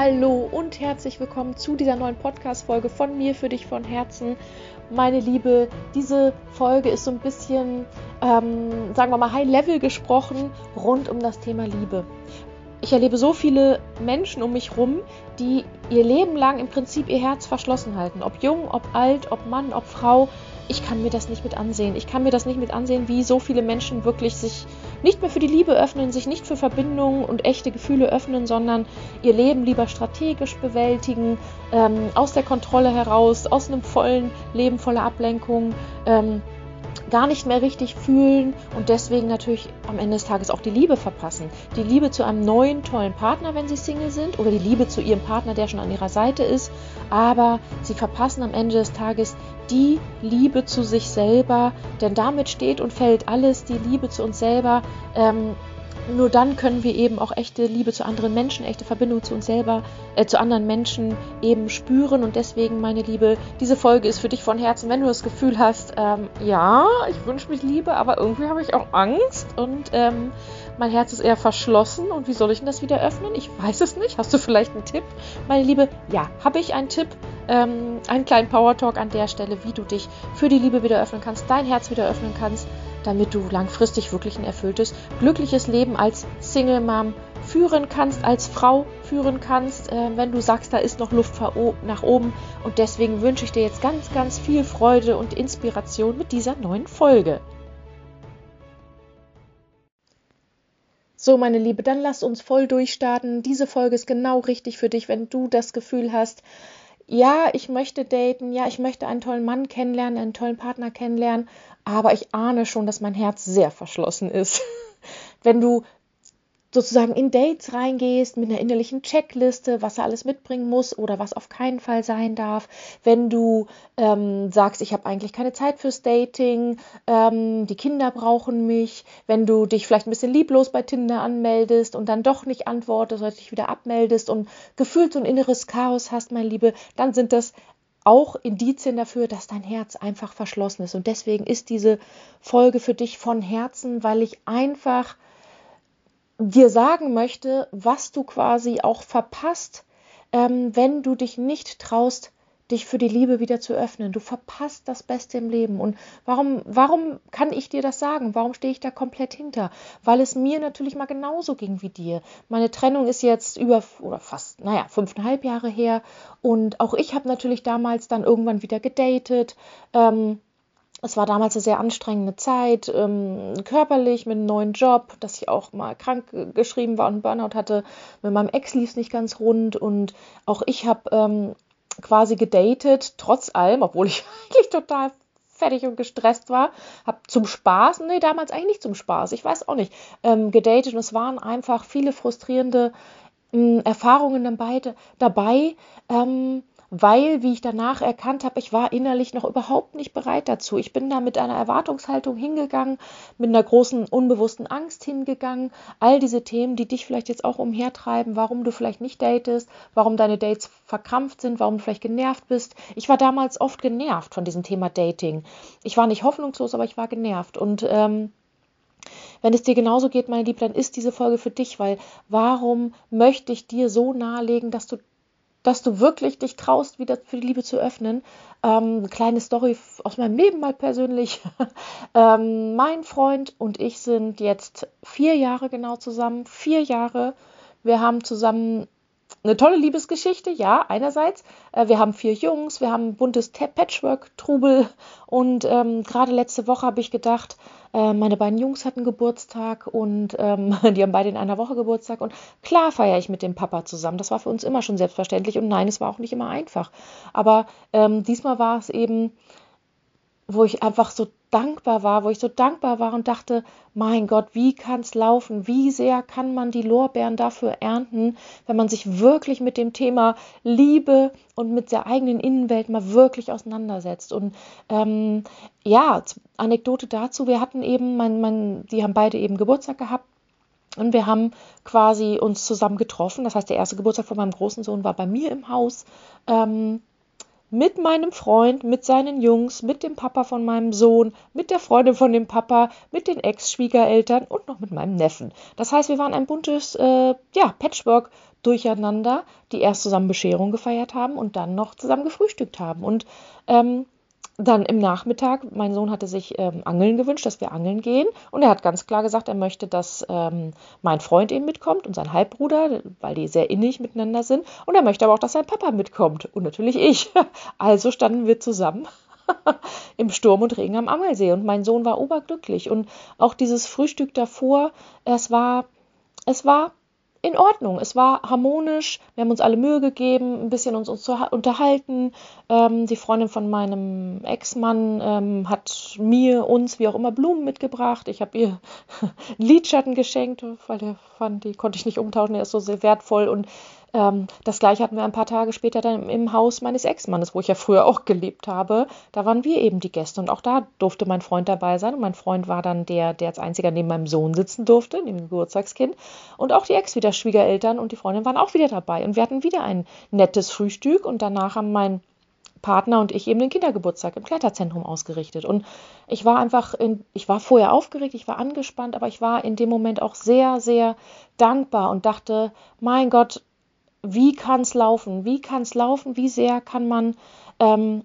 Hallo und herzlich willkommen zu dieser neuen Podcast-Folge von mir für dich von Herzen. Meine Liebe, diese Folge ist so ein bisschen, ähm, sagen wir mal, High-Level gesprochen rund um das Thema Liebe. Ich erlebe so viele Menschen um mich rum, die ihr Leben lang im Prinzip ihr Herz verschlossen halten. Ob jung, ob alt, ob Mann, ob Frau. Ich kann mir das nicht mit ansehen. Ich kann mir das nicht mit ansehen, wie so viele Menschen wirklich sich nicht mehr für die Liebe öffnen, sich nicht für Verbindungen und echte Gefühle öffnen, sondern ihr Leben lieber strategisch bewältigen, ähm, aus der Kontrolle heraus, aus einem vollen Leben voller Ablenkung. Ähm, gar nicht mehr richtig fühlen und deswegen natürlich am Ende des Tages auch die Liebe verpassen. Die Liebe zu einem neuen, tollen Partner, wenn sie Single sind, oder die Liebe zu ihrem Partner, der schon an ihrer Seite ist. Aber sie verpassen am Ende des Tages die Liebe zu sich selber, denn damit steht und fällt alles, die Liebe zu uns selber. Ähm, nur dann können wir eben auch echte Liebe zu anderen Menschen, echte Verbindung zu uns selber, äh, zu anderen Menschen eben spüren. Und deswegen, meine Liebe, diese Folge ist für dich von Herzen, wenn du das Gefühl hast, ähm, ja, ich wünsche mich Liebe, aber irgendwie habe ich auch Angst und ähm, mein Herz ist eher verschlossen. Und wie soll ich denn das wieder öffnen? Ich weiß es nicht. Hast du vielleicht einen Tipp, meine Liebe? Ja, habe ich einen Tipp, ähm, einen kleinen Power Talk an der Stelle, wie du dich für die Liebe wieder öffnen kannst, dein Herz wieder öffnen kannst damit du langfristig wirklich ein erfülltes, glückliches Leben als Single Mom führen kannst, als Frau führen kannst, äh, wenn du sagst, da ist noch Luft nach oben. Und deswegen wünsche ich dir jetzt ganz, ganz viel Freude und Inspiration mit dieser neuen Folge. So, meine Liebe, dann lass uns voll durchstarten. Diese Folge ist genau richtig für dich, wenn du das Gefühl hast, ja, ich möchte daten, ja, ich möchte einen tollen Mann kennenlernen, einen tollen Partner kennenlernen, aber ich ahne schon, dass mein Herz sehr verschlossen ist. Wenn du sozusagen in Dates reingehst mit einer innerlichen Checkliste, was er alles mitbringen muss oder was auf keinen Fall sein darf. Wenn du ähm, sagst, ich habe eigentlich keine Zeit fürs Dating, ähm, die Kinder brauchen mich. Wenn du dich vielleicht ein bisschen lieblos bei Tinder anmeldest und dann doch nicht antwortest oder dich wieder abmeldest und gefühlt so ein inneres Chaos hast, mein Liebe, dann sind das auch Indizien dafür, dass dein Herz einfach verschlossen ist. Und deswegen ist diese Folge für dich von Herzen, weil ich einfach dir sagen möchte, was du quasi auch verpasst, ähm, wenn du dich nicht traust, dich für die Liebe wieder zu öffnen. Du verpasst das Beste im Leben. Und warum, warum kann ich dir das sagen? Warum stehe ich da komplett hinter? Weil es mir natürlich mal genauso ging wie dir. Meine Trennung ist jetzt über oder fast, naja, fünfeinhalb Jahre her. Und auch ich habe natürlich damals dann irgendwann wieder gedatet. Ähm, es war damals eine sehr anstrengende Zeit, ähm, körperlich mit einem neuen Job, dass ich auch mal krank geschrieben war und Burnout hatte. Mit meinem Ex lief es nicht ganz rund und auch ich habe ähm, quasi gedatet, trotz allem, obwohl ich eigentlich total fertig und gestresst war, habe zum Spaß, nee, damals eigentlich nicht zum Spaß, ich weiß auch nicht, ähm, gedatet und es waren einfach viele frustrierende ähm, Erfahrungen dabei, dabei ähm, weil, wie ich danach erkannt habe, ich war innerlich noch überhaupt nicht bereit dazu. Ich bin da mit einer Erwartungshaltung hingegangen, mit einer großen unbewussten Angst hingegangen. All diese Themen, die dich vielleicht jetzt auch umhertreiben, warum du vielleicht nicht datest, warum deine Dates verkrampft sind, warum du vielleicht genervt bist. Ich war damals oft genervt von diesem Thema Dating. Ich war nicht hoffnungslos, aber ich war genervt. Und ähm, wenn es dir genauso geht, meine Liebe, dann ist diese Folge für dich, weil warum möchte ich dir so nahelegen, dass du dass du wirklich dich traust, wieder für die Liebe zu öffnen. Ähm, eine kleine Story aus meinem Leben mal persönlich. ähm, mein Freund und ich sind jetzt vier Jahre genau zusammen. Vier Jahre. Wir haben zusammen eine tolle Liebesgeschichte, ja, einerseits. Äh, wir haben vier Jungs, wir haben ein buntes Patchwork-Trubel und ähm, gerade letzte Woche habe ich gedacht, äh, meine beiden Jungs hatten Geburtstag und ähm, die haben beide in einer Woche Geburtstag und klar feiere ich mit dem Papa zusammen. Das war für uns immer schon selbstverständlich und nein, es war auch nicht immer einfach. Aber ähm, diesmal war es eben wo ich einfach so dankbar war, wo ich so dankbar war und dachte, mein Gott, wie kann es laufen? Wie sehr kann man die Lorbeeren dafür ernten, wenn man sich wirklich mit dem Thema Liebe und mit der eigenen Innenwelt mal wirklich auseinandersetzt? Und ähm, ja, Anekdote dazu, wir hatten eben, mein, mein, die haben beide eben Geburtstag gehabt. Und wir haben quasi uns zusammen getroffen. Das heißt, der erste Geburtstag von meinem großen Sohn war bei mir im Haus. Ähm, mit meinem Freund, mit seinen Jungs, mit dem Papa von meinem Sohn, mit der Freundin von dem Papa, mit den Ex-Schwiegereltern und noch mit meinem Neffen. Das heißt, wir waren ein buntes äh, ja, Patchwork durcheinander, die erst zusammen Bescherung gefeiert haben und dann noch zusammen gefrühstückt haben. Und ähm, dann im Nachmittag, mein Sohn hatte sich ähm, Angeln gewünscht, dass wir angeln gehen. Und er hat ganz klar gesagt, er möchte, dass ähm, mein Freund eben mitkommt und sein Halbbruder, weil die sehr innig miteinander sind. Und er möchte aber auch, dass sein Papa mitkommt. Und natürlich ich. Also standen wir zusammen im Sturm und Regen am Angelsee. Und mein Sohn war oberglücklich. Und auch dieses Frühstück davor, es war, es war in Ordnung. Es war harmonisch. Wir haben uns alle Mühe gegeben, ein bisschen uns, uns zu unterhalten. Ähm, die Freundin von meinem Ex-Mann ähm, hat mir, uns, wie auch immer, Blumen mitgebracht. Ich habe ihr Lidschatten geschenkt, weil der fand, die konnte ich nicht umtauschen. Der ist so sehr wertvoll. Und ähm, das gleiche hatten wir ein paar Tage später dann im Haus meines Ex-Mannes, wo ich ja früher auch gelebt habe. Da waren wir eben die Gäste und auch da durfte mein Freund dabei sein. Und mein Freund war dann der, der als einziger neben meinem Sohn sitzen durfte, neben dem Geburtstagskind. Und auch die Ex wieder Schwiegereltern und die Freundin waren auch wieder dabei. Und wir hatten wieder ein nettes Frühstück und danach haben mein Partner und ich eben den Kindergeburtstag im Kletterzentrum ausgerichtet. Und ich war einfach, in, ich war vorher aufgeregt, ich war angespannt, aber ich war in dem Moment auch sehr, sehr dankbar und dachte, mein Gott, wie kann es laufen? Wie kann es laufen? Wie sehr kann man ähm,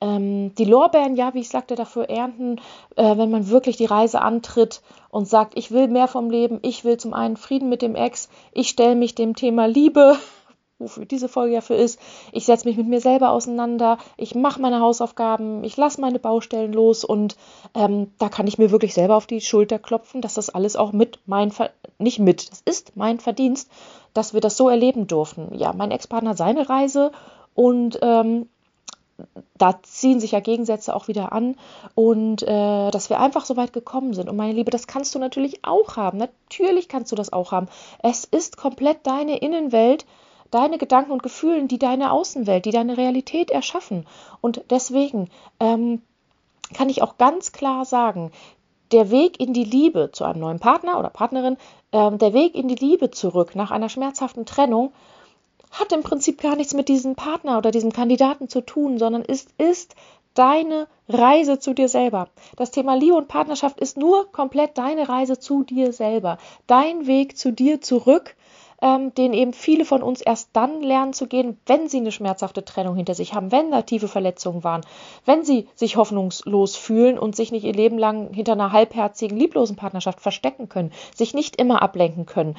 ähm, die Lorbeeren, ja, wie ich sagte, dafür ernten, äh, wenn man wirklich die Reise antritt und sagt, ich will mehr vom Leben, ich will zum einen Frieden mit dem Ex, ich stelle mich dem Thema Liebe wofür diese Folge ja für ist. Ich setze mich mit mir selber auseinander, ich mache meine Hausaufgaben, ich lasse meine Baustellen los und ähm, da kann ich mir wirklich selber auf die Schulter klopfen, dass das alles auch mit mein, Ver nicht mit, das ist mein Verdienst, dass wir das so erleben durften. Ja, mein Ex-Partner seine Reise und ähm, da ziehen sich ja Gegensätze auch wieder an und äh, dass wir einfach so weit gekommen sind. Und meine Liebe, das kannst du natürlich auch haben. Natürlich kannst du das auch haben. Es ist komplett deine Innenwelt, deine Gedanken und Gefühle, die deine Außenwelt, die deine Realität erschaffen. Und deswegen ähm, kann ich auch ganz klar sagen, der Weg in die Liebe zu einem neuen Partner oder Partnerin, ähm, der Weg in die Liebe zurück nach einer schmerzhaften Trennung, hat im Prinzip gar nichts mit diesem Partner oder diesem Kandidaten zu tun, sondern ist, ist deine Reise zu dir selber. Das Thema Liebe und Partnerschaft ist nur komplett deine Reise zu dir selber. Dein Weg zu dir zurück ähm, den eben viele von uns erst dann lernen zu gehen, wenn sie eine schmerzhafte Trennung hinter sich haben, wenn da tiefe Verletzungen waren, wenn sie sich hoffnungslos fühlen und sich nicht ihr Leben lang hinter einer halbherzigen, lieblosen Partnerschaft verstecken können, sich nicht immer ablenken können,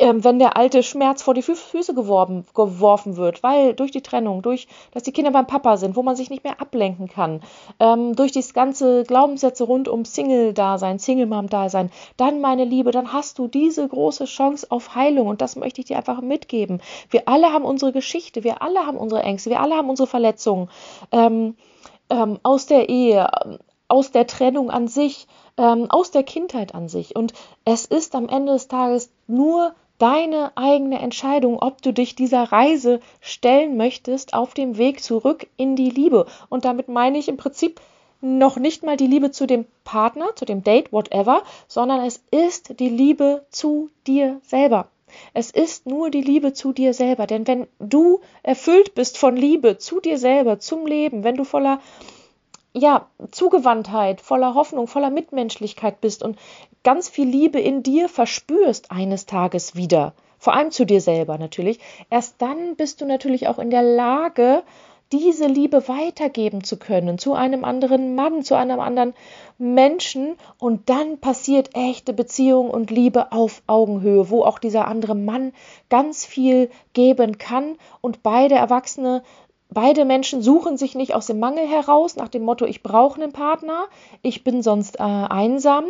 ähm, wenn der alte Schmerz vor die Fü Füße geworben, geworfen wird, weil durch die Trennung, durch, dass die Kinder beim Papa sind, wo man sich nicht mehr ablenken kann, ähm, durch das ganze Glaubenssätze rund um Single-Dasein, Single-Mom-Dasein, dann, meine Liebe, dann hast du diese große Chance auf Heilung und das möchte ich dir einfach mitgeben. Wir alle haben unsere Geschichte, wir alle haben unsere Ängste, wir alle haben unsere Verletzungen ähm, ähm aus der Ehe, aus der Trennung an sich, ähm, aus der Kindheit an sich. Und es ist am Ende des Tages nur deine eigene Entscheidung, ob du dich dieser Reise stellen möchtest auf dem Weg zurück in die Liebe. Und damit meine ich im Prinzip noch nicht mal die Liebe zu dem Partner, zu dem Date, whatever, sondern es ist die Liebe zu dir selber. Es ist nur die Liebe zu dir selber. Denn wenn du erfüllt bist von Liebe zu dir selber, zum Leben, wenn du voller ja, Zugewandtheit, voller Hoffnung, voller Mitmenschlichkeit bist und ganz viel Liebe in dir verspürst eines Tages wieder, vor allem zu dir selber natürlich, erst dann bist du natürlich auch in der Lage, diese Liebe weitergeben zu können zu einem anderen Mann, zu einem anderen Menschen. Und dann passiert echte Beziehung und Liebe auf Augenhöhe, wo auch dieser andere Mann ganz viel geben kann. Und beide Erwachsene Beide Menschen suchen sich nicht aus dem Mangel heraus nach dem Motto, ich brauche einen Partner, ich bin sonst äh, einsam,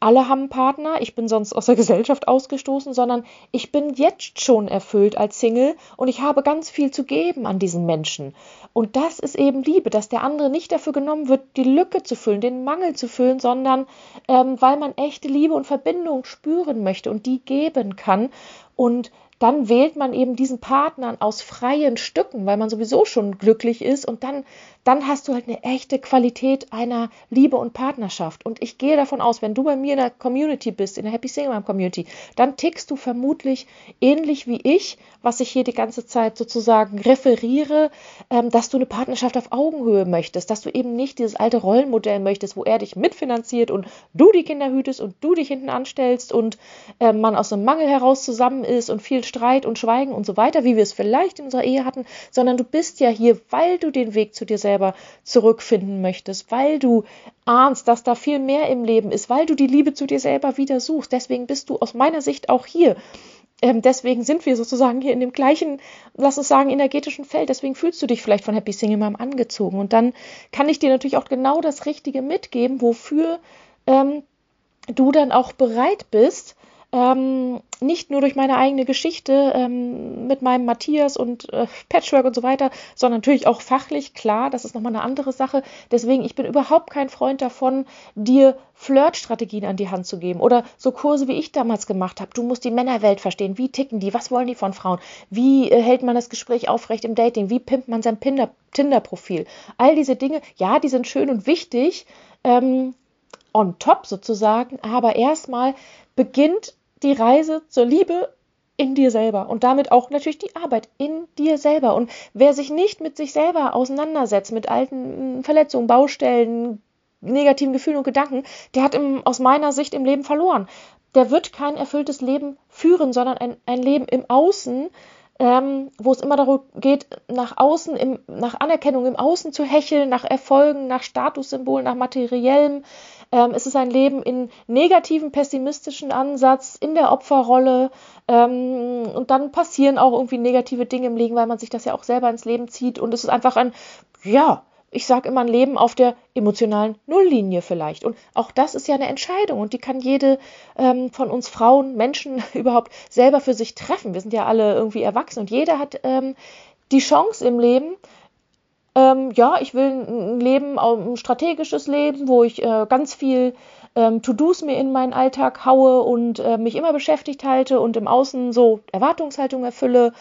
alle haben einen Partner, ich bin sonst aus der Gesellschaft ausgestoßen, sondern ich bin jetzt schon erfüllt als Single und ich habe ganz viel zu geben an diesen Menschen. Und das ist eben Liebe, dass der andere nicht dafür genommen wird, die Lücke zu füllen, den Mangel zu füllen, sondern ähm, weil man echte Liebe und Verbindung spüren möchte und die geben kann. Und dann wählt man eben diesen Partner aus freien Stücken, weil man sowieso schon glücklich ist und dann, dann hast du halt eine echte Qualität einer Liebe und Partnerschaft. Und ich gehe davon aus, wenn du bei mir in der Community bist, in der Happy Single Mom Community, dann tickst du vermutlich ähnlich wie ich, was ich hier die ganze Zeit sozusagen referiere, ähm, dass du eine Partnerschaft auf Augenhöhe möchtest, dass du eben nicht dieses alte Rollenmodell möchtest, wo er dich mitfinanziert und du die Kinder hütest und du dich hinten anstellst und äh, man aus einem Mangel heraus zusammen ist und viel Streit und Schweigen und so weiter, wie wir es vielleicht in unserer Ehe hatten, sondern du bist ja hier, weil du den Weg zu dir selber zurückfinden möchtest, weil du ahnst, dass da viel mehr im Leben ist, weil du die Liebe zu dir selber wieder suchst. Deswegen bist du aus meiner Sicht auch hier. Ähm, deswegen sind wir sozusagen hier in dem gleichen, lass uns sagen, energetischen Feld. Deswegen fühlst du dich vielleicht von Happy Single Mom angezogen. Und dann kann ich dir natürlich auch genau das Richtige mitgeben, wofür ähm, du dann auch bereit bist, ähm, nicht nur durch meine eigene Geschichte ähm, mit meinem Matthias und äh, Patchwork und so weiter, sondern natürlich auch fachlich, klar, das ist nochmal eine andere Sache. Deswegen, ich bin überhaupt kein Freund davon, dir Flirtstrategien an die Hand zu geben oder so Kurse, wie ich damals gemacht habe. Du musst die Männerwelt verstehen. Wie ticken die? Was wollen die von Frauen? Wie äh, hält man das Gespräch aufrecht im Dating? Wie pimpt man sein Tinder-Profil? All diese Dinge, ja, die sind schön und wichtig. Ähm, on top sozusagen, aber erstmal beginnt die Reise zur Liebe in dir selber und damit auch natürlich die Arbeit in dir selber. Und wer sich nicht mit sich selber auseinandersetzt, mit alten Verletzungen, Baustellen, negativen Gefühlen und Gedanken, der hat im, aus meiner Sicht im Leben verloren. Der wird kein erfülltes Leben führen, sondern ein, ein Leben im Außen, ähm, wo es immer darum geht, nach außen, im, nach Anerkennung im Außen zu hecheln, nach Erfolgen, nach Statussymbolen, nach materiellem. Ähm, es ist ein Leben in negativen, pessimistischen Ansatz, in der Opferrolle. Ähm, und dann passieren auch irgendwie negative Dinge im Leben, weil man sich das ja auch selber ins Leben zieht. Und es ist einfach ein, ja, ich sage immer ein Leben auf der emotionalen Nulllinie vielleicht. Und auch das ist ja eine Entscheidung und die kann jede ähm, von uns Frauen, Menschen überhaupt selber für sich treffen. Wir sind ja alle irgendwie erwachsen und jeder hat ähm, die Chance im Leben, ähm, ja, ich will ein Leben, ein strategisches Leben, wo ich äh, ganz viel ähm, To-Dos mir in meinen Alltag haue und äh, mich immer beschäftigt halte und im Außen so Erwartungshaltung erfülle.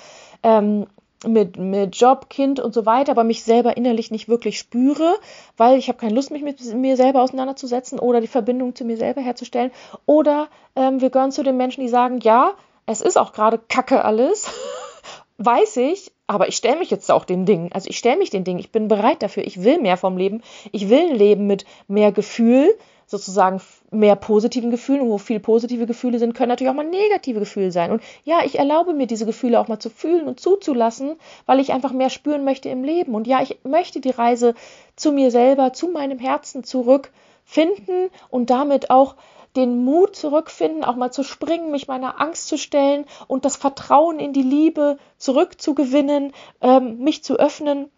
Ähm, mit, mit Job, Kind und so weiter, aber mich selber innerlich nicht wirklich spüre, weil ich habe keine Lust, mich mit mir selber auseinanderzusetzen oder die Verbindung zu mir selber herzustellen. Oder ähm, wir gehören zu den Menschen, die sagen, ja, es ist auch gerade Kacke alles, weiß ich, aber ich stelle mich jetzt auch den Dingen. Also ich stelle mich den Dingen, ich bin bereit dafür, ich will mehr vom Leben, ich will ein Leben mit mehr Gefühl, sozusagen mehr positiven Gefühlen und wo viel positive Gefühle sind, können natürlich auch mal negative Gefühle sein. Und ja, ich erlaube mir diese Gefühle auch mal zu fühlen und zuzulassen, weil ich einfach mehr spüren möchte im Leben. Und ja, ich möchte die Reise zu mir selber, zu meinem Herzen zurückfinden und damit auch den Mut zurückfinden, auch mal zu springen, mich meiner Angst zu stellen und das Vertrauen in die Liebe zurückzugewinnen, ähm, mich zu öffnen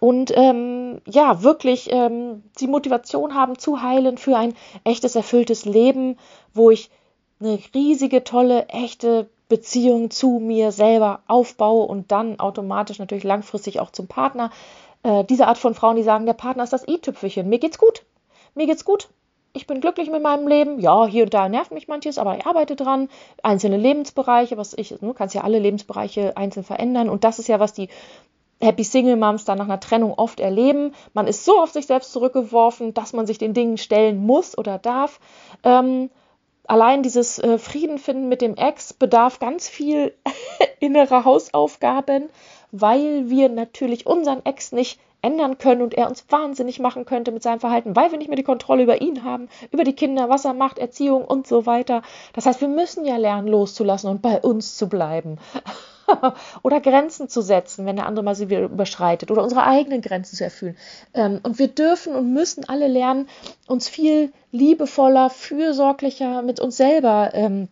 und ähm, ja, wirklich ähm, die Motivation haben zu heilen für ein echtes, erfülltes Leben, wo ich eine riesige, tolle, echte Beziehung zu mir selber aufbaue und dann automatisch natürlich langfristig auch zum Partner. Äh, diese Art von Frauen, die sagen, der Partner ist das i-Tüpfelchen. Mir geht's gut. Mir geht's gut. Ich bin glücklich mit meinem Leben. Ja, hier und da nervt mich manches, aber ich arbeite dran. Einzelne Lebensbereiche, was ich, du kannst ja alle Lebensbereiche einzeln verändern. Und das ist ja, was die Happy Single Moms dann nach einer Trennung oft erleben. Man ist so auf sich selbst zurückgeworfen, dass man sich den Dingen stellen muss oder darf. Ähm, allein dieses äh, Frieden finden mit dem Ex bedarf ganz viel innerer Hausaufgaben, weil wir natürlich unseren Ex nicht ändern können und er uns wahnsinnig machen könnte mit seinem Verhalten, weil wir nicht mehr die Kontrolle über ihn haben, über die Kinder, was er macht, Erziehung und so weiter. Das heißt, wir müssen ja lernen, loszulassen und bei uns zu bleiben. oder Grenzen zu setzen, wenn der andere mal sie überschreitet oder unsere eigenen Grenzen zu erfüllen. Ähm, und wir dürfen und müssen alle lernen, uns viel liebevoller, fürsorglicher mit uns selber ähm,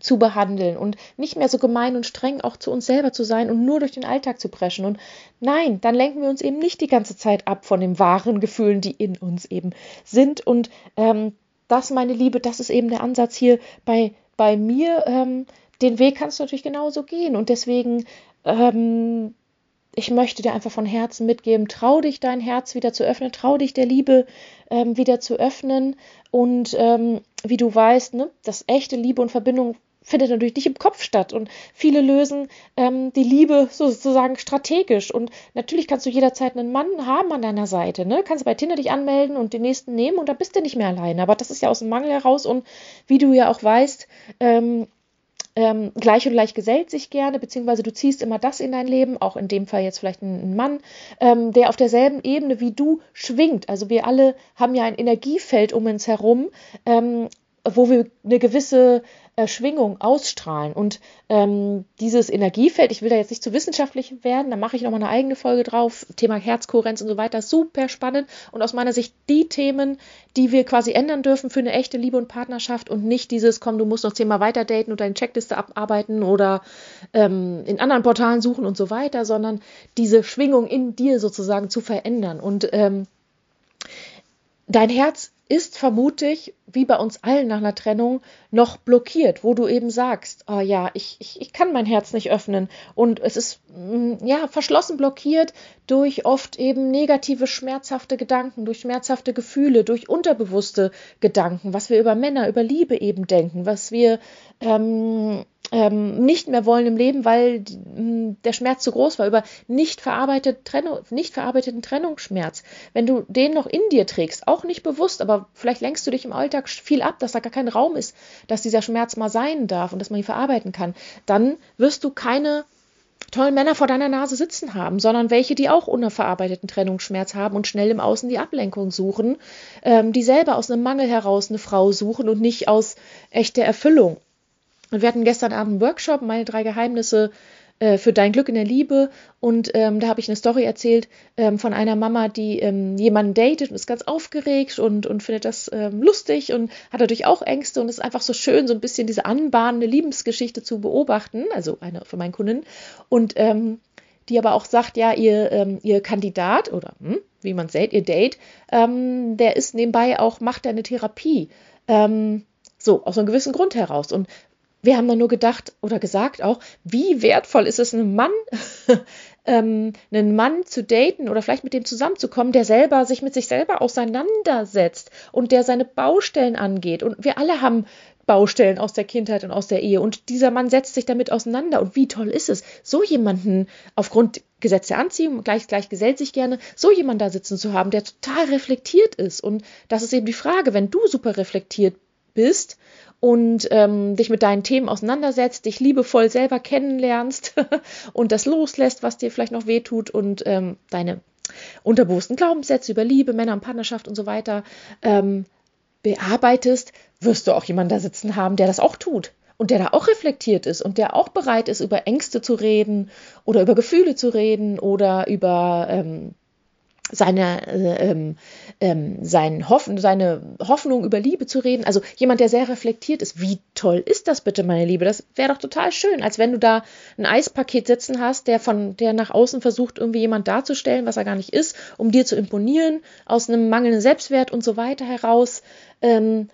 zu behandeln und nicht mehr so gemein und streng auch zu uns selber zu sein und nur durch den Alltag zu preschen. Und nein, dann lenken wir uns eben nicht die ganze Zeit ab von den wahren Gefühlen, die in uns eben sind. Und ähm, das, meine Liebe, das ist eben der Ansatz hier bei, bei mir. Ähm, den Weg kannst du natürlich genauso gehen. Und deswegen, ähm, ich möchte dir einfach von Herzen mitgeben, trau dich, dein Herz wieder zu öffnen, trau dich der Liebe ähm, wieder zu öffnen. Und ähm, wie du weißt, ne, dass echte Liebe und Verbindung findet natürlich nicht im Kopf statt. Und viele lösen ähm, die Liebe sozusagen strategisch. Und natürlich kannst du jederzeit einen Mann haben an deiner Seite. Ne? Kannst bei Tinder dich anmelden und den nächsten nehmen und da bist du nicht mehr alleine. Aber das ist ja aus dem Mangel heraus. Und wie du ja auch weißt, ähm, ähm, gleich und gleich gesellt sich gerne, beziehungsweise du ziehst immer das in dein Leben, auch in dem Fall jetzt vielleicht ein, ein Mann, ähm, der auf derselben Ebene wie du schwingt. Also wir alle haben ja ein Energiefeld um uns herum, ähm, wo wir eine gewisse äh, Schwingung ausstrahlen. Und ähm, dieses Energiefeld, ich will da jetzt nicht zu wissenschaftlich werden, da mache ich nochmal eine eigene Folge drauf, Thema Herzkohärenz und so weiter, super spannend und aus meiner Sicht die Themen, die wir quasi ändern dürfen für eine echte Liebe und Partnerschaft und nicht dieses, komm, du musst noch zehnmal weiter daten und deine Checkliste abarbeiten oder ähm, in anderen Portalen suchen und so weiter, sondern diese Schwingung in dir sozusagen zu verändern. Und ähm, dein Herz ist vermutlich, wie bei uns allen nach einer Trennung, noch blockiert, wo du eben sagst, oh ja, ich, ich, ich kann mein Herz nicht öffnen. Und es ist mm, ja verschlossen blockiert durch oft eben negative, schmerzhafte Gedanken, durch schmerzhafte Gefühle, durch unterbewusste Gedanken, was wir über Männer, über Liebe eben denken, was wir ähm, ähm, nicht mehr wollen im Leben, weil hm, der Schmerz zu groß war, über nicht, verarbeitet Trennung, nicht verarbeiteten Trennungsschmerz. Wenn du den noch in dir trägst, auch nicht bewusst, aber vielleicht lenkst du dich im Alltag viel ab, dass da gar kein Raum ist, dass dieser Schmerz mal sein darf und dass man ihn verarbeiten kann, dann wirst du keine tollen Männer vor deiner Nase sitzen haben, sondern welche, die auch unverarbeiteten Trennungsschmerz haben und schnell im Außen die Ablenkung suchen, ähm, die selber aus einem Mangel heraus eine Frau suchen und nicht aus echter Erfüllung. Und wir hatten gestern Abend einen Workshop, meine drei Geheimnisse äh, für dein Glück in der Liebe. Und ähm, da habe ich eine Story erzählt ähm, von einer Mama, die ähm, jemanden datet und ist ganz aufgeregt und, und findet das ähm, lustig und hat natürlich auch Ängste und es ist einfach so schön, so ein bisschen diese anbahnende Liebesgeschichte zu beobachten, also eine von meinen Kunden. Und ähm, die aber auch sagt, ja, ihr, ähm, ihr Kandidat oder hm, wie man sagt, ihr Date, der ist nebenbei auch, macht eine Therapie. so, aus einem gewissen Grund heraus. Und wir haben dann nur gedacht oder gesagt auch, wie wertvoll ist es, einen Mann, ähm, einen Mann zu daten oder vielleicht mit dem zusammenzukommen, der selber sich mit sich selber auseinandersetzt und der seine Baustellen angeht. Und wir alle haben Baustellen aus der Kindheit und aus der Ehe. Und dieser Mann setzt sich damit auseinander. Und wie toll ist es, so jemanden aufgrund Gesetz der Anziehung, gleich, gleich gesellt sich gerne, so jemanden da sitzen zu haben, der total reflektiert ist. Und das ist eben die Frage, wenn du super reflektiert bist und ähm, dich mit deinen Themen auseinandersetzt, dich liebevoll selber kennenlernst und das loslässt, was dir vielleicht noch wehtut und ähm, deine unterbewussten Glaubenssätze über Liebe, Männer und Partnerschaft und so weiter ähm, bearbeitest, wirst du auch jemanden da sitzen haben, der das auch tut und der da auch reflektiert ist und der auch bereit ist, über Ängste zu reden oder über Gefühle zu reden oder über ähm, seine, äh, ähm, ähm, sein Hoffen, seine Hoffnung über Liebe zu reden. Also jemand, der sehr reflektiert ist. Wie toll ist das bitte, meine Liebe? Das wäre doch total schön, als wenn du da ein Eispaket sitzen hast, der von, der nach außen versucht, irgendwie jemand darzustellen, was er gar nicht ist, um dir zu imponieren, aus einem mangelnden Selbstwert und so weiter heraus. Ähm,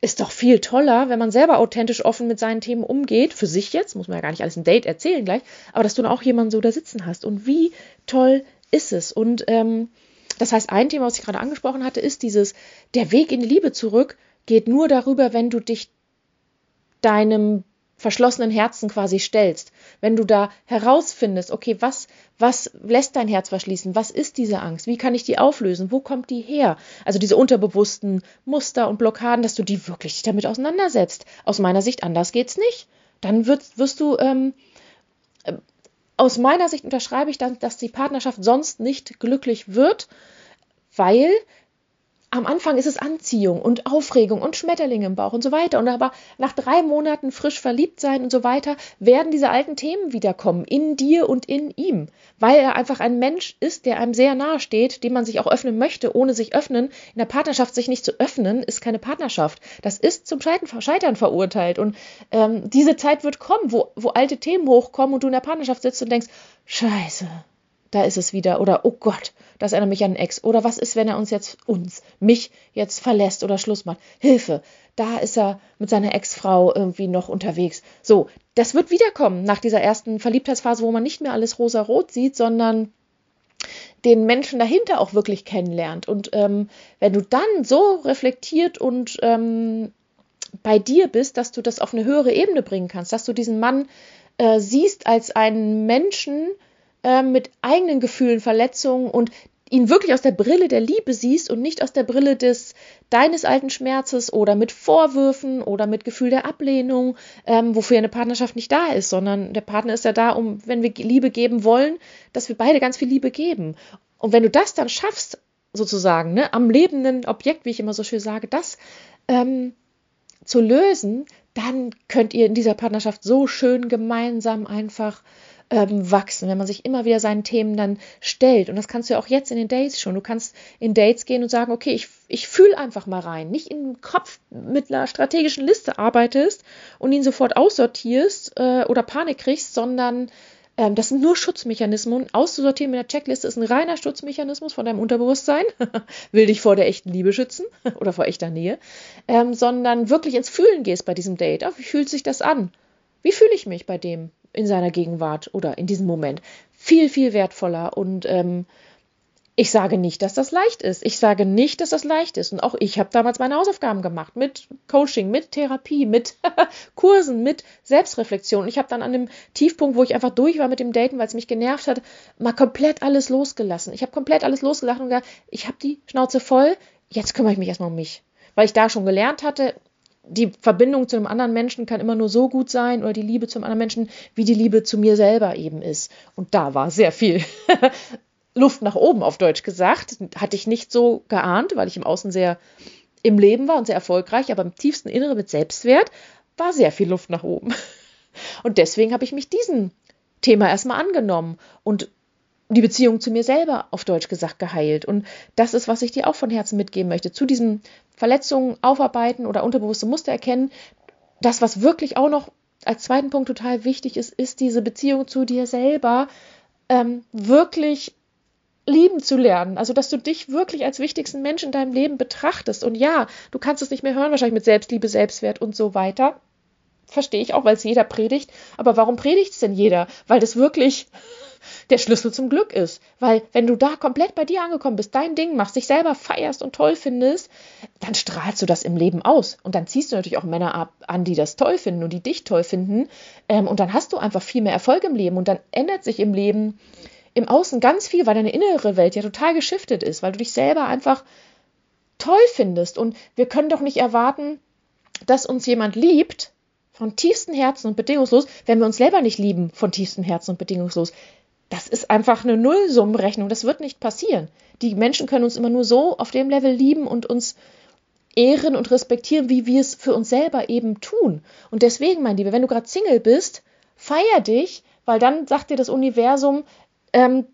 ist doch viel toller, wenn man selber authentisch offen mit seinen Themen umgeht, für sich jetzt, muss man ja gar nicht alles im Date erzählen gleich, aber dass du auch jemanden so da sitzen hast. Und wie toll ist es. Und ähm, das heißt, ein Thema, was ich gerade angesprochen hatte, ist dieses, der Weg in die Liebe zurück geht nur darüber, wenn du dich deinem verschlossenen Herzen quasi stellst. Wenn du da herausfindest, okay, was, was lässt dein Herz verschließen? Was ist diese Angst? Wie kann ich die auflösen? Wo kommt die her? Also diese unterbewussten Muster und Blockaden, dass du die wirklich damit auseinandersetzt. Aus meiner Sicht anders geht's nicht. Dann wirst, wirst du ähm, aus meiner Sicht unterschreibe ich dann, dass die Partnerschaft sonst nicht glücklich wird, weil am Anfang ist es Anziehung und Aufregung und Schmetterlinge im Bauch und so weiter. Und aber nach drei Monaten frisch verliebt sein und so weiter, werden diese alten Themen wiederkommen, in dir und in ihm. Weil er einfach ein Mensch ist, der einem sehr nahe steht, dem man sich auch öffnen möchte, ohne sich öffnen. In der Partnerschaft sich nicht zu öffnen, ist keine Partnerschaft. Das ist zum Scheitern verurteilt. Und ähm, diese Zeit wird kommen, wo, wo alte Themen hochkommen und du in der Partnerschaft sitzt und denkst, Scheiße, da ist es wieder. Oder, oh Gott, das erinnert mich an einen Ex. Oder was ist, wenn er uns jetzt, uns, mich jetzt verlässt oder Schluss macht? Hilfe, da ist er mit seiner Ex-Frau irgendwie noch unterwegs. So, das wird wiederkommen nach dieser ersten Verliebtheitsphase, wo man nicht mehr alles rosa-rot sieht, sondern den Menschen dahinter auch wirklich kennenlernt. Und ähm, wenn du dann so reflektiert und ähm, bei dir bist, dass du das auf eine höhere Ebene bringen kannst, dass du diesen Mann äh, siehst als einen Menschen äh, mit eigenen Gefühlen, Verletzungen und ihn wirklich aus der Brille der Liebe siehst und nicht aus der Brille des deines alten Schmerzes oder mit Vorwürfen oder mit Gefühl der Ablehnung, ähm, wofür eine Partnerschaft nicht da ist, sondern der Partner ist ja da, um, wenn wir Liebe geben wollen, dass wir beide ganz viel Liebe geben. Und wenn du das dann schaffst, sozusagen, ne, am lebenden Objekt, wie ich immer so schön sage, das ähm, zu lösen, dann könnt ihr in dieser Partnerschaft so schön gemeinsam einfach ähm, wachsen, wenn man sich immer wieder seinen Themen dann stellt. Und das kannst du ja auch jetzt in den Dates schon. Du kannst in Dates gehen und sagen, okay, ich, ich fühle einfach mal rein. Nicht im Kopf mit einer strategischen Liste arbeitest und ihn sofort aussortierst äh, oder Panik kriegst, sondern ähm, das sind nur Schutzmechanismen. Auszusortieren mit einer Checkliste ist ein reiner Schutzmechanismus von deinem Unterbewusstsein. Will dich vor der echten Liebe schützen oder vor echter Nähe. Ähm, sondern wirklich ins Fühlen gehst bei diesem Date. Oh, wie fühlt sich das an? Wie fühle ich mich bei dem? In seiner Gegenwart oder in diesem Moment viel, viel wertvoller. Und ähm, ich sage nicht, dass das leicht ist. Ich sage nicht, dass das leicht ist. Und auch ich habe damals meine Hausaufgaben gemacht mit Coaching, mit Therapie, mit Kursen, mit Selbstreflexion. Ich habe dann an dem Tiefpunkt, wo ich einfach durch war mit dem Daten, weil es mich genervt hat, mal komplett alles losgelassen. Ich habe komplett alles losgelassen und gesagt, ich habe die Schnauze voll, jetzt kümmere ich mich erstmal um mich. Weil ich da schon gelernt hatte, die Verbindung zu einem anderen Menschen kann immer nur so gut sein oder die Liebe zum anderen Menschen, wie die Liebe zu mir selber eben ist. Und da war sehr viel Luft nach oben, auf Deutsch gesagt. Hatte ich nicht so geahnt, weil ich im Außen sehr im Leben war und sehr erfolgreich, aber im tiefsten Inneren mit Selbstwert war sehr viel Luft nach oben. Und deswegen habe ich mich diesem Thema erstmal angenommen und die Beziehung zu mir selber, auf Deutsch gesagt, geheilt. Und das ist, was ich dir auch von Herzen mitgeben möchte. Zu diesen Verletzungen aufarbeiten oder unterbewusste Muster erkennen. Das, was wirklich auch noch als zweiten Punkt total wichtig ist, ist diese Beziehung zu dir selber ähm, wirklich lieben zu lernen. Also, dass du dich wirklich als wichtigsten Mensch in deinem Leben betrachtest. Und ja, du kannst es nicht mehr hören, wahrscheinlich mit Selbstliebe, Selbstwert und so weiter. Verstehe ich auch, weil es jeder predigt. Aber warum predigt es denn jeder? Weil das wirklich der Schlüssel zum Glück ist. Weil wenn du da komplett bei dir angekommen bist, dein Ding machst, dich selber feierst und toll findest, dann strahlst du das im Leben aus. Und dann ziehst du natürlich auch Männer ab, an, die das toll finden und die dich toll finden. Ähm, und dann hast du einfach viel mehr Erfolg im Leben. Und dann ändert sich im Leben im Außen ganz viel, weil deine innere Welt ja total geschiftet ist, weil du dich selber einfach toll findest. Und wir können doch nicht erwarten, dass uns jemand liebt, von tiefstem Herzen und bedingungslos, wenn wir uns selber nicht lieben, von tiefstem Herzen und bedingungslos das ist einfach eine Nullsummenrechnung. Das wird nicht passieren. Die Menschen können uns immer nur so auf dem Level lieben und uns ehren und respektieren, wie wir es für uns selber eben tun. Und deswegen, mein Lieber, wenn du gerade Single bist, feier dich, weil dann sagt dir das Universum, ähm,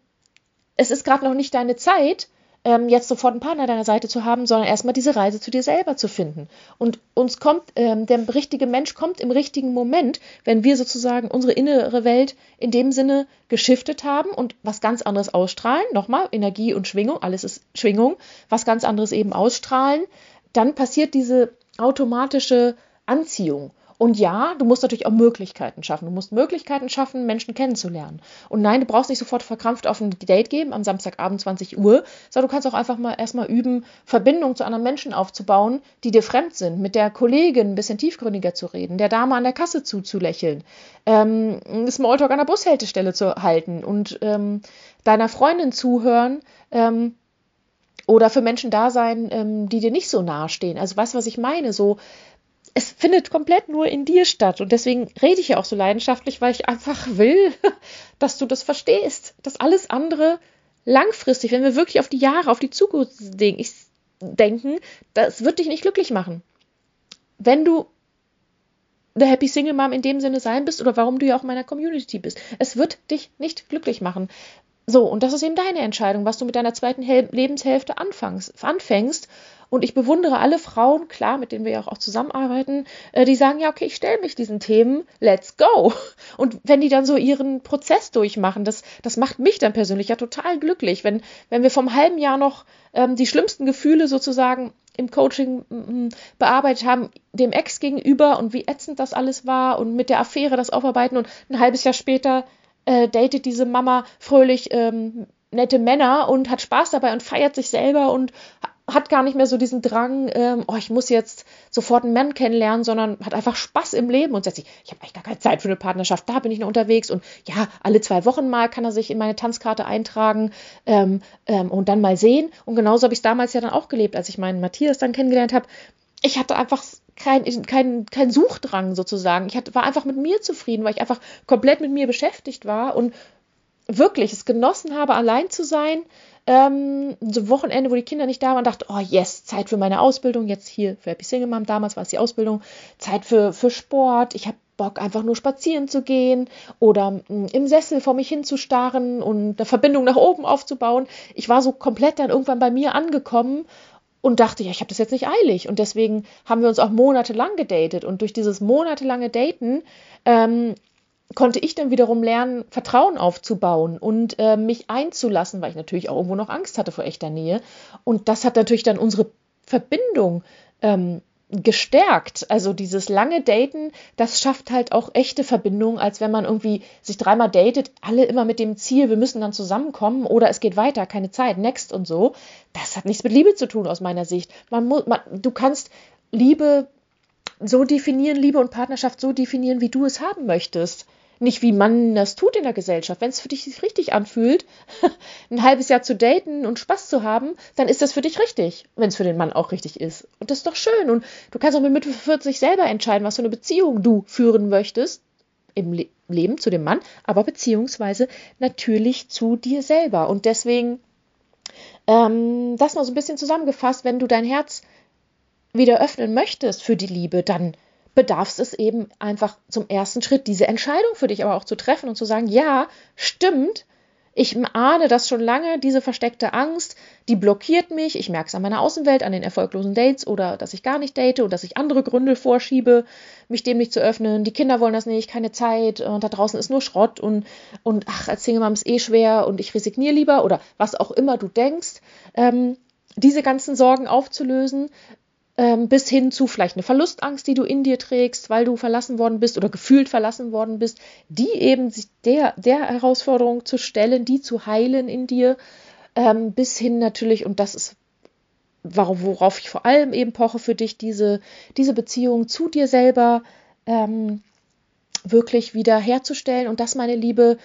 es ist gerade noch nicht deine Zeit, ähm, jetzt sofort einen Partner an deiner Seite zu haben, sondern erstmal diese Reise zu dir selber zu finden. Und uns kommt, ähm, der richtige Mensch kommt im richtigen Moment, wenn wir sozusagen unsere innere Welt in dem Sinne geschiftet haben und was ganz anderes ausstrahlen. Nochmal, Energie und Schwingung, alles ist Schwingung, was ganz anderes eben ausstrahlen. Dann passiert diese automatische Anziehung. Und ja, du musst natürlich auch Möglichkeiten schaffen. Du musst Möglichkeiten schaffen, Menschen kennenzulernen. Und nein, du brauchst nicht sofort verkrampft auf ein Date geben am Samstagabend 20 Uhr, sondern du kannst auch einfach mal erstmal üben, Verbindungen zu anderen Menschen aufzubauen, die dir fremd sind, mit der Kollegin ein bisschen tiefgründiger zu reden, der Dame an der Kasse zuzulächeln, ähm, Smalltalk an der Bushaltestelle zu halten und ähm, deiner Freundin zuhören, ähm, oder für Menschen da sein, ähm, die dir nicht so nahe stehen. Also weißt du, was ich meine? So es findet komplett nur in dir statt. Und deswegen rede ich ja auch so leidenschaftlich, weil ich einfach will, dass du das verstehst. Dass alles andere langfristig, wenn wir wirklich auf die Jahre, auf die Zukunft denken, das wird dich nicht glücklich machen. Wenn du eine Happy Single Mom in dem Sinne sein bist oder warum du ja auch in meiner Community bist. Es wird dich nicht glücklich machen. So, und das ist eben deine Entscheidung, was du mit deiner zweiten Hel Lebenshälfte anfängst, anfängst. Und ich bewundere alle Frauen, klar, mit denen wir ja auch zusammenarbeiten, äh, die sagen, ja, okay, ich stelle mich diesen Themen, let's go. Und wenn die dann so ihren Prozess durchmachen, das, das macht mich dann persönlich ja total glücklich, wenn, wenn wir vom halben Jahr noch ähm, die schlimmsten Gefühle sozusagen im Coaching mm, bearbeitet haben, dem Ex gegenüber und wie ätzend das alles war und mit der Affäre das aufarbeiten und ein halbes Jahr später äh, datet diese Mama fröhlich ähm, nette Männer und hat Spaß dabei und feiert sich selber und hat gar nicht mehr so diesen Drang, ähm, oh, ich muss jetzt sofort einen Mann kennenlernen, sondern hat einfach Spaß im Leben und sagt sich, ich habe eigentlich gar keine Zeit für eine Partnerschaft, da bin ich noch unterwegs und ja, alle zwei Wochen mal kann er sich in meine Tanzkarte eintragen ähm, ähm, und dann mal sehen. Und genauso habe ich es damals ja dann auch gelebt, als ich meinen Matthias dann kennengelernt habe. Ich hatte einfach kein, kein, kein Suchdrang sozusagen. Ich hatte, war einfach mit mir zufrieden, weil ich einfach komplett mit mir beschäftigt war und wirklich es genossen habe, allein zu sein. Ähm, so Wochenende, wo die Kinder nicht da waren, dachte, oh yes, Zeit für meine Ausbildung. Jetzt hier für Happy Single Mom, damals war es die Ausbildung. Zeit für, für Sport. Ich habe Bock, einfach nur spazieren zu gehen oder mh, mm, im Sessel vor mich hinzustarren und eine Verbindung nach oben aufzubauen. Ich war so komplett dann irgendwann bei mir angekommen und dachte, ja, ich habe das jetzt nicht eilig. Und deswegen haben wir uns auch monatelang gedatet. Und durch dieses monatelange Daten ähm, konnte ich dann wiederum lernen, Vertrauen aufzubauen und äh, mich einzulassen, weil ich natürlich auch irgendwo noch Angst hatte vor echter Nähe. Und das hat natürlich dann unsere Verbindung ähm, gestärkt. Also dieses lange Daten, das schafft halt auch echte Verbindungen, als wenn man irgendwie sich dreimal datet, alle immer mit dem Ziel, wir müssen dann zusammenkommen oder es geht weiter, keine Zeit, next und so. Das hat nichts mit Liebe zu tun aus meiner Sicht. Man muss, man, du kannst Liebe so definieren, Liebe und Partnerschaft so definieren, wie du es haben möchtest nicht wie man das tut in der Gesellschaft. Wenn es für dich richtig anfühlt, ein halbes Jahr zu daten und Spaß zu haben, dann ist das für dich richtig, wenn es für den Mann auch richtig ist. Und das ist doch schön. Und du kannst auch mit Mitte 40 selber entscheiden, was für eine Beziehung du führen möchtest im Le Leben zu dem Mann, aber beziehungsweise natürlich zu dir selber. Und deswegen ähm, das mal so ein bisschen zusammengefasst, wenn du dein Herz wieder öffnen möchtest für die Liebe, dann bedarf es eben einfach zum ersten Schritt, diese Entscheidung für dich aber auch zu treffen und zu sagen, ja, stimmt, ich ahne das schon lange, diese versteckte Angst, die blockiert mich. Ich merke es an meiner Außenwelt, an den erfolglosen Dates oder dass ich gar nicht date oder dass ich andere Gründe vorschiebe, mich dem nicht zu öffnen. Die Kinder wollen das nicht, keine Zeit und da draußen ist nur Schrott und, und ach, als Single Mom ist eh schwer und ich resigniere lieber oder was auch immer du denkst. Ähm, diese ganzen Sorgen aufzulösen, bis hin zu vielleicht eine Verlustangst, die du in dir trägst, weil du verlassen worden bist oder gefühlt verlassen worden bist, die eben sich der, der Herausforderung zu stellen, die zu heilen in dir, ähm, bis hin natürlich, und das ist worauf ich vor allem eben poche für dich, diese, diese Beziehung zu dir selber ähm, wirklich wieder herzustellen. Und das, meine Liebe,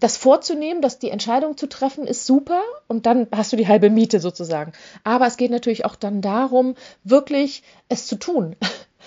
das vorzunehmen, dass die Entscheidung zu treffen, ist super und dann hast du die halbe Miete sozusagen. Aber es geht natürlich auch dann darum, wirklich es zu tun.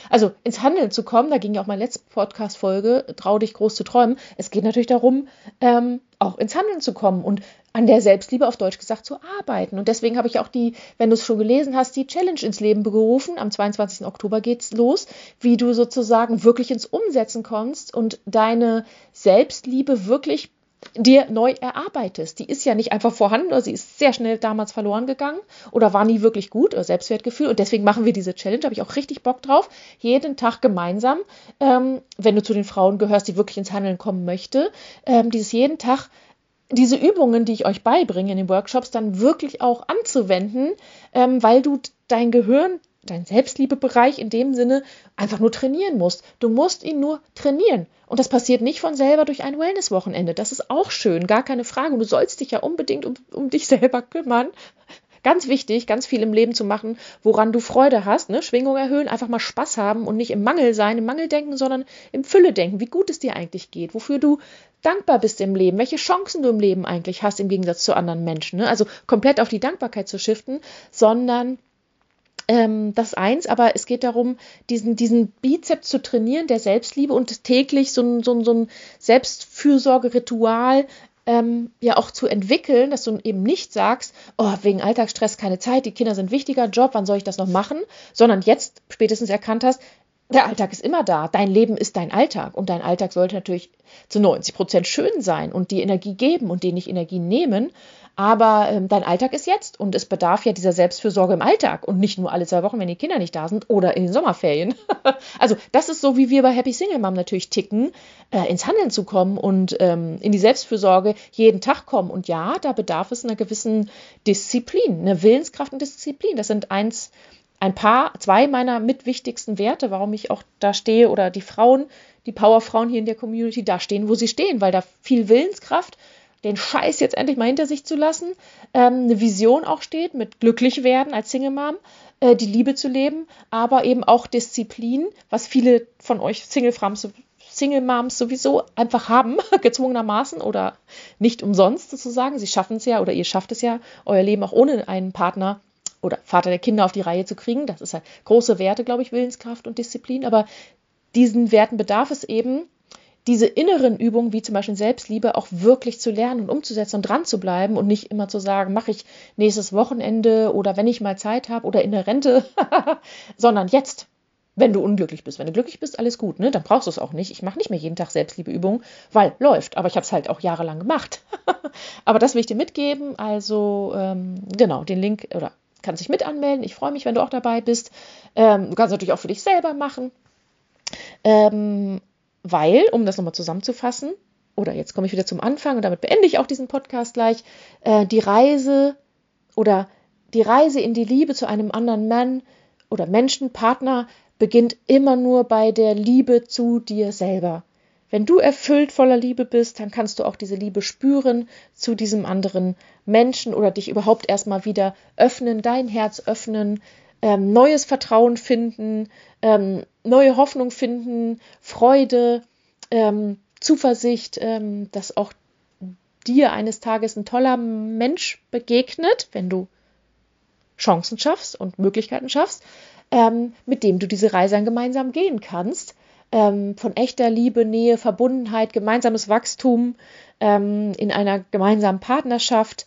Also ins Handeln zu kommen, da ging ja auch meine letzte Podcast-Folge, trau dich groß zu träumen. Es geht natürlich darum, ähm, auch ins Handeln zu kommen und an der Selbstliebe auf Deutsch gesagt zu arbeiten. Und deswegen habe ich auch die, wenn du es schon gelesen hast, die Challenge ins Leben gerufen. Am 22. Oktober geht's los, wie du sozusagen wirklich ins Umsetzen kommst und deine Selbstliebe wirklich dir neu erarbeitest. Die ist ja nicht einfach vorhanden, oder sie ist sehr schnell damals verloren gegangen oder war nie wirklich gut oder Selbstwertgefühl. Und deswegen machen wir diese Challenge, habe ich auch richtig Bock drauf. Jeden Tag gemeinsam, ähm, wenn du zu den Frauen gehörst, die wirklich ins Handeln kommen möchte, ähm, dieses jeden Tag diese Übungen, die ich euch beibringe in den Workshops, dann wirklich auch anzuwenden, ähm, weil du dein Gehirn dein Selbstliebebereich in dem Sinne einfach nur trainieren musst. Du musst ihn nur trainieren. Und das passiert nicht von selber durch ein Wellness-Wochenende. Das ist auch schön, gar keine Frage. Du sollst dich ja unbedingt um, um dich selber kümmern. Ganz wichtig, ganz viel im Leben zu machen, woran du Freude hast. Ne? Schwingung erhöhen, einfach mal Spaß haben und nicht im Mangel sein, im Mangel denken, sondern im Fülle denken, wie gut es dir eigentlich geht, wofür du dankbar bist im Leben, welche Chancen du im Leben eigentlich hast im Gegensatz zu anderen Menschen. Ne? Also komplett auf die Dankbarkeit zu shiften, sondern ähm, das eins, aber es geht darum, diesen, diesen Bizeps zu trainieren, der Selbstliebe und täglich so ein, so ein, so ein Selbstfürsorgeritual ähm, ja auch zu entwickeln, dass du eben nicht sagst, oh, wegen Alltagsstress keine Zeit, die Kinder sind wichtiger, Job, wann soll ich das noch machen, sondern jetzt spätestens erkannt hast, der Alltag ist immer da. Dein Leben ist dein Alltag. Und dein Alltag sollte natürlich zu 90 Prozent schön sein und die Energie geben und dir nicht Energie nehmen. Aber ähm, dein Alltag ist jetzt und es bedarf ja dieser Selbstfürsorge im Alltag und nicht nur alle zwei Wochen, wenn die Kinder nicht da sind oder in den Sommerferien. also das ist so, wie wir bei Happy Single Mom natürlich ticken, äh, ins Handeln zu kommen und ähm, in die Selbstfürsorge jeden Tag kommen. Und ja, da bedarf es einer gewissen Disziplin, eine Willenskraft und Disziplin. Das sind eins, ein paar, zwei meiner mitwichtigsten Werte, warum ich auch da stehe oder die Frauen, die Powerfrauen hier in der Community da stehen, wo sie stehen, weil da viel Willenskraft den Scheiß jetzt endlich mal hinter sich zu lassen, ähm, eine Vision auch steht mit glücklich werden als Single Mom, äh, die Liebe zu leben, aber eben auch Disziplin, was viele von euch Single Moms Single Moms sowieso einfach haben, gezwungenermaßen oder nicht umsonst sozusagen. Sie schaffen es ja oder ihr schafft es ja, euer Leben auch ohne einen Partner oder Vater der Kinder auf die Reihe zu kriegen. Das ist halt große Werte, glaube ich, Willenskraft und Disziplin. Aber diesen Werten bedarf es eben, diese inneren Übungen, wie zum Beispiel Selbstliebe, auch wirklich zu lernen und umzusetzen und dran zu bleiben und nicht immer zu sagen, mache ich nächstes Wochenende oder wenn ich mal Zeit habe oder in der Rente, sondern jetzt, wenn du unglücklich bist. Wenn du glücklich bist, alles gut, ne? Dann brauchst du es auch nicht. Ich mache nicht mehr jeden Tag Selbstliebeübungen, weil läuft. Aber ich habe es halt auch jahrelang gemacht. aber das will ich dir mitgeben. Also ähm, genau, den Link oder kannst dich mit anmelden. Ich freue mich, wenn du auch dabei bist. Ähm, du kannst natürlich auch für dich selber machen. Ähm, weil, um das nochmal zusammenzufassen, oder jetzt komme ich wieder zum Anfang und damit beende ich auch diesen Podcast gleich, äh, die Reise oder die Reise in die Liebe zu einem anderen Mann oder Menschen, Partner, beginnt immer nur bei der Liebe zu dir selber. Wenn du erfüllt voller Liebe bist, dann kannst du auch diese Liebe spüren zu diesem anderen Menschen oder dich überhaupt erstmal wieder öffnen, dein Herz öffnen, ähm, neues Vertrauen finden, ähm, neue Hoffnung finden, Freude, ähm, Zuversicht, ähm, dass auch dir eines Tages ein toller Mensch begegnet, wenn du Chancen schaffst und Möglichkeiten schaffst, ähm, mit dem du diese Reise dann gemeinsam gehen kannst. Ähm, von echter Liebe, Nähe, Verbundenheit, gemeinsames Wachstum ähm, in einer gemeinsamen Partnerschaft.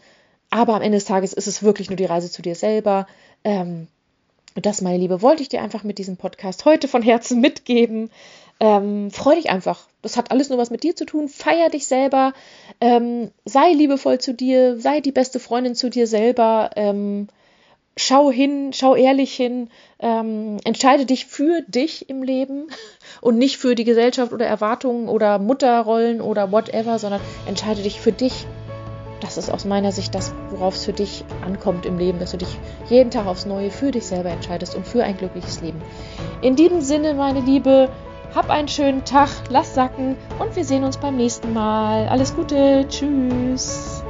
Aber am Ende des Tages ist es wirklich nur die Reise zu dir selber. Ähm, und das, meine Liebe, wollte ich dir einfach mit diesem Podcast heute von Herzen mitgeben. Ähm, freu dich einfach. Das hat alles nur was mit dir zu tun. Feier dich selber. Ähm, sei liebevoll zu dir. Sei die beste Freundin zu dir selber. Ähm, schau hin, schau ehrlich hin. Ähm, entscheide dich für dich im Leben und nicht für die Gesellschaft oder Erwartungen oder Mutterrollen oder whatever, sondern entscheide dich für dich das ist aus meiner Sicht das, worauf es für dich ankommt im Leben, dass du dich jeden Tag aufs Neue für dich selber entscheidest und für ein glückliches Leben. In diesem Sinne, meine Liebe, hab einen schönen Tag, lass sacken und wir sehen uns beim nächsten Mal. Alles Gute, tschüss.